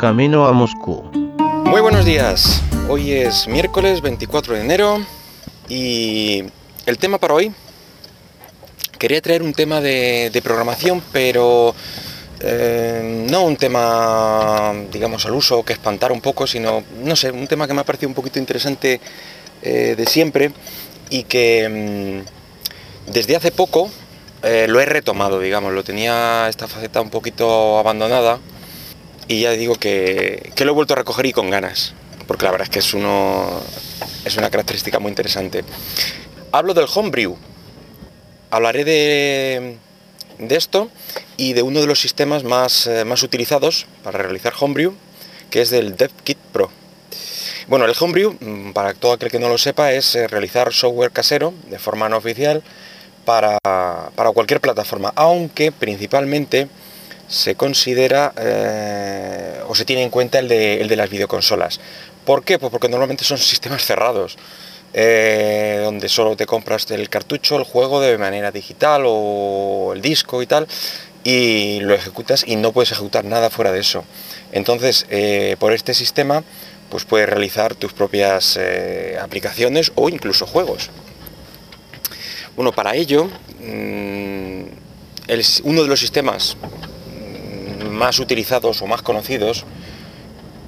camino a Moscú. Muy buenos días. Hoy es miércoles 24 de enero y el tema para hoy quería traer un tema de, programación, pero eh, no un tema, digamos, al uso que espantar un poco, sino, no sé, un tema que me ha parecido un poquito interesante eh, de siempre y que mm, desde hace poco eh, lo he retomado, digamos, lo tenía esta faceta un poquito abandonada y ya digo que, lo he vuelto a recoger y con ganas, porque la verdad es que es, uno, es una característica muy interesante. Hablo del homebrew, hablaré de, de esto y de uno de los sistemas más, eh, más utilizados para realizar homebrew, que es del DevKit Pro. Bueno, el homebrew, mm, para todo aquel que no lo sepa, es eh, realizar software casero de forma no oficial para, cualquier plataforma, aunque principalmente se considera eh, o se tiene en cuenta el de, las videoconsolas. ¿Por qué? Pues porque normalmente son sistemas cerrados, eh, donde solo te compras el cartucho, el juego de manera digital o el disco y tal, y lo ejecutas y no puedes ejecutar nada fuera de eso. Entonces, eh, por este sistema, pues puedes realizar tus propias aplicaciones o incluso juegos. Bueno, para ello, mm, uno de los sistemas más utilizados o más conocidos,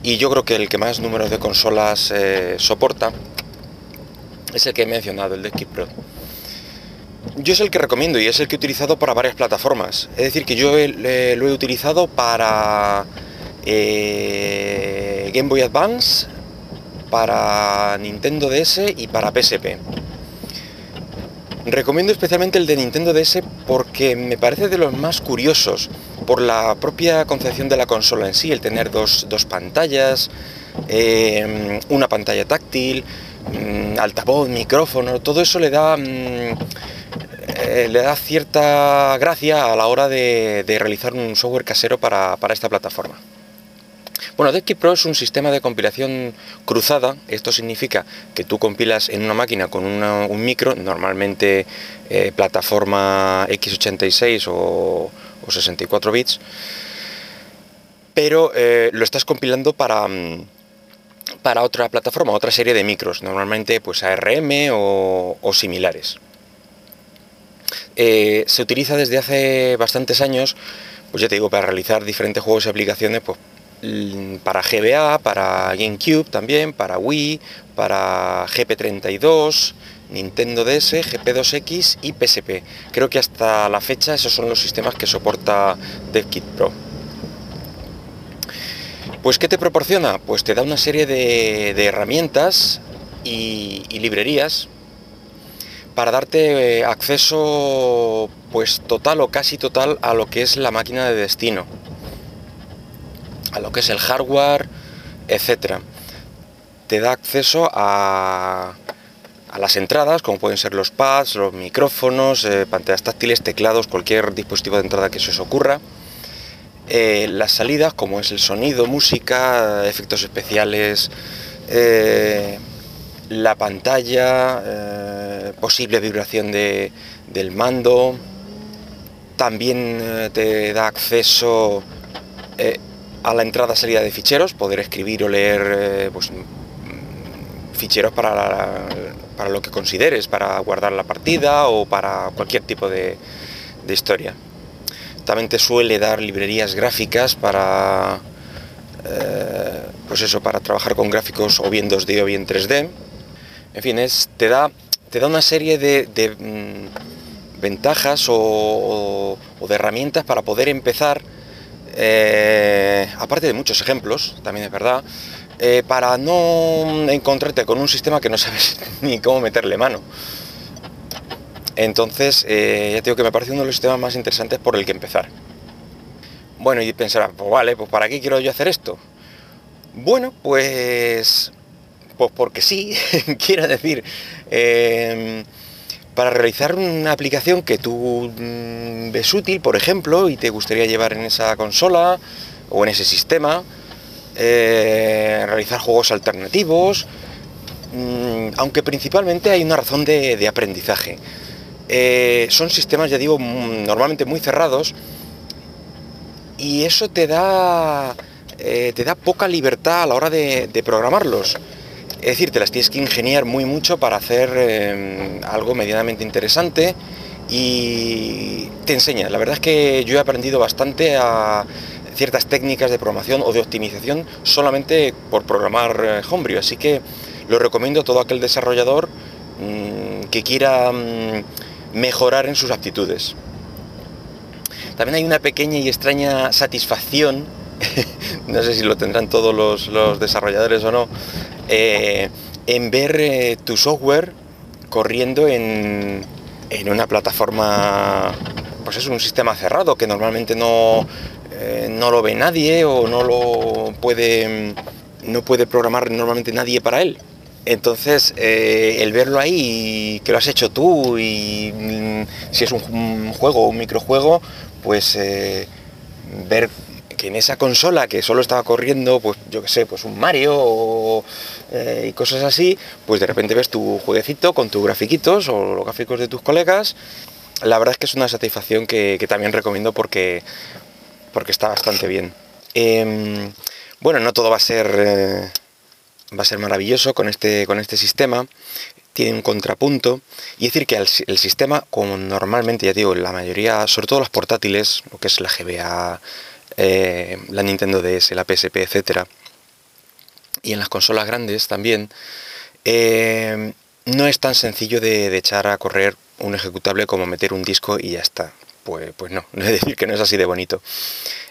y yo creo que el que más números de consolas eh, soporta, es el que he mencionado, el de Pro. Yo es el que recomiendo y es el que he utilizado para varias plataformas. Es decir, que yo lo he utilizado para eh, Game Boy Advance, para Nintendo DS y para PSP. Recomiendo especialmente el de Nintendo DS porque me parece de los más curiosos por la propia concepción de la consola en sí, el tener dos, pantallas, eh, una pantalla táctil, mm, altavoz, micrófono, todo eso le da, mm, eh, le da cierta gracia a la hora de, realizar un software casero para esta plataforma. Bueno, DevKit Pro es un sistema de compilación cruzada. Esto significa que tú compilas en una máquina con un micro, normalmente eh, plataforma x86 o, 64 bits, pero eh, lo estás compilando para, mm, para otra plataforma, otra serie de micros, normalmente pues ARM o, similares. Eh, se utiliza desde hace bastantes años, pues ya te digo, para realizar diferentes juegos y aplicaciones, pues para GBA, para GameCube también, para Wii, para GP32, Nintendo DS, GP2X y PSP. Creo que hasta la fecha esos son los sistemas que soporta DevKit Pro. Pues ¿qué te proporciona? Pues te da una serie de, herramientas y, librerías para darte eh, acceso pues total o casi total a lo que es la máquina de destino a lo que es el hardware, etcétera. Te da acceso a, las entradas, como pueden ser los pads, los micrófonos, eh, pantallas táctiles, teclados, cualquier dispositivo de entrada que se os ocurra. Eh, las salidas, como es el sonido, música, efectos especiales, eh, la pantalla, posible vibración del mando. También te da acceso a la entrada salida de ficheros, poder escribir o leer eh, pues, mm, ficheros para, para, lo que consideres, para guardar la partida o para cualquier tipo de, historia. También te suele dar librerías gráficas para, eh, pues eso, para trabajar con gráficos o bien 2D o bien 3D. En fin, es, te, da, te da una serie de, mm, ventajas o, o de herramientas para poder empezar eh, aparte de muchos ejemplos, también es verdad, eh, para no encontrarte con un sistema que no sabes ni cómo meterle mano. Entonces, eh, ya tengo que me parece uno de los sistemas más interesantes por el que empezar. Bueno, y pensarán, pues vale, pues ¿para qué quiero yo hacer esto? Bueno, pues... Pues porque sí, quiero decir para realizar una aplicación que tú mm, ves útil, por ejemplo, y te gustaría llevar en esa consola o en ese sistema, eh, realizar juegos alternativos, mm, aunque principalmente hay una razón de, aprendizaje. Eh, son sistemas, ya digo, mm, normalmente muy cerrados y eso te da eh, te da poca libertad a la hora de, programarlos. Es decir, te las tienes que ingeniar muy mucho para hacer em, algo medianamente interesante y te enseña. La verdad es que yo he aprendido bastante a ciertas técnicas de programación o de optimización solamente por programar eh, Homebrew, así que lo recomiendo a todo aquel desarrollador mm, que quiera mm, mejorar en sus aptitudes. También hay una pequeña y extraña satisfacción, no sé si lo tendrán todos los, desarrolladores o no, eh, en ver eh, tu software corriendo en, en, una plataforma, pues es un sistema cerrado que normalmente no, eh, no lo ve nadie o no lo puede, no puede programar normalmente nadie para él. Entonces, el verlo ahí, que lo has hecho tú y mm, si es un juego o un microjuego, pues ver en esa consola que solo estaba corriendo, pues yo qué sé, pues un Mario eh, y cosas así, pues de repente ves tu jueguecito con tus grafiquitos o los gráficos de tus colegas. La verdad es que es una satisfacción que, también recomiendo porque, porque está bastante bien. Em, bueno, no todo va a ser eh, va a ser maravilloso con este, con este sistema tiene un contrapunto y decir que el, sistema, como normalmente ya digo, la mayoría, sobre todo las portátiles, lo que es la GBA, eh, la Nintendo DS, la PSP, etcétera, y en las consolas grandes también, eh, no es tan sencillo de, echar a correr un ejecutable como meter un disco y ya está. Pues, pues no, no es decir que no es así de bonito.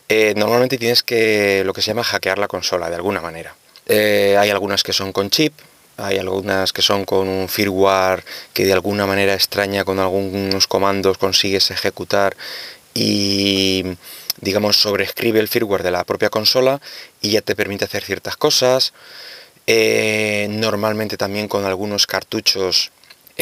Eh, normalmente tienes que lo que se llama hackear la consola de alguna manera. hay algunas que son con chip, hay algunas que son con un firmware que de alguna manera extraña con algunos comandos consigues ejecutar y digamos sobreescribe el firmware de la propia consola y ya te permite hacer ciertas cosas. Eh, normalmente también con algunos cartuchos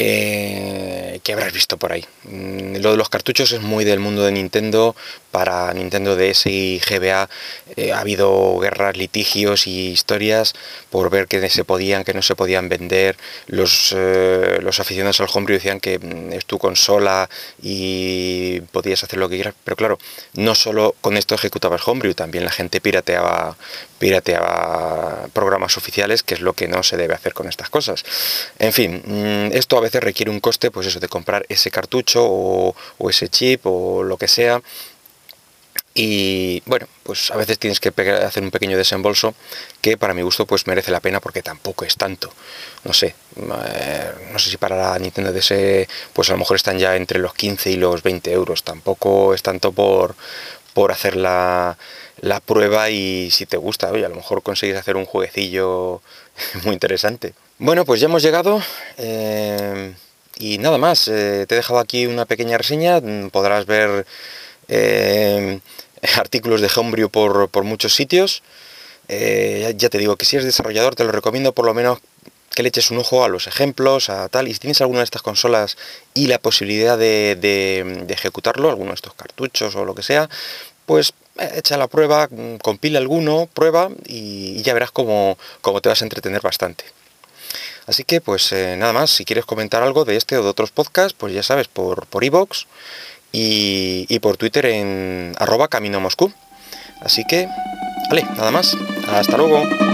eh, que habrás visto por ahí. Mm, lo de los cartuchos es muy del mundo de Nintendo. Para Nintendo DS y GBA eh, ha habido guerras, litigios y historias por ver que se podían, que no se podían vender. Los, eh, los aficionados al homebrew decían que mm, es tu consola y podías hacer lo que quieras. Pero claro, no solo con esto ejecutabas homebrew, también la gente pirateaba, pirateaba programas oficiales, que es lo que no se debe hacer con estas cosas. En fin, mm, esto a veces requiere un coste, pues eso, de comprar ese cartucho o, ese chip o lo que sea. Y bueno, pues a veces tienes que hacer un pequeño desembolso que para mi gusto pues merece la pena porque tampoco es tanto. No sé, eh, no sé si para la Nintendo DS pues a lo mejor están ya entre los 15 y los 20 euros. Tampoco es tanto por, por hacer la, la prueba y si te gusta, oye, a lo mejor consigues hacer un jueguecillo muy interesante. Bueno, pues ya hemos llegado. Eh, y nada más, eh, te he dejado aquí una pequeña reseña, mm, podrás ver eh, artículos de Homebrew por, por muchos sitios. Ya te digo que si eres desarrollador te lo recomiendo por lo menos que le eches un ojo a los ejemplos, a tal, y si tienes alguna de estas consolas y la posibilidad de, ejecutarlo, alguno de estos cartuchos o lo que sea, pues echa la prueba, mm, compila alguno, prueba y, ya verás cómo, cómo te vas a entretener bastante. Así que pues eh, nada más, si quieres comentar algo de este o de otros podcasts, pues ya sabes, por por y, por Twitter en arroba camino Moscú. Así que, vale, nada más. Hasta luego.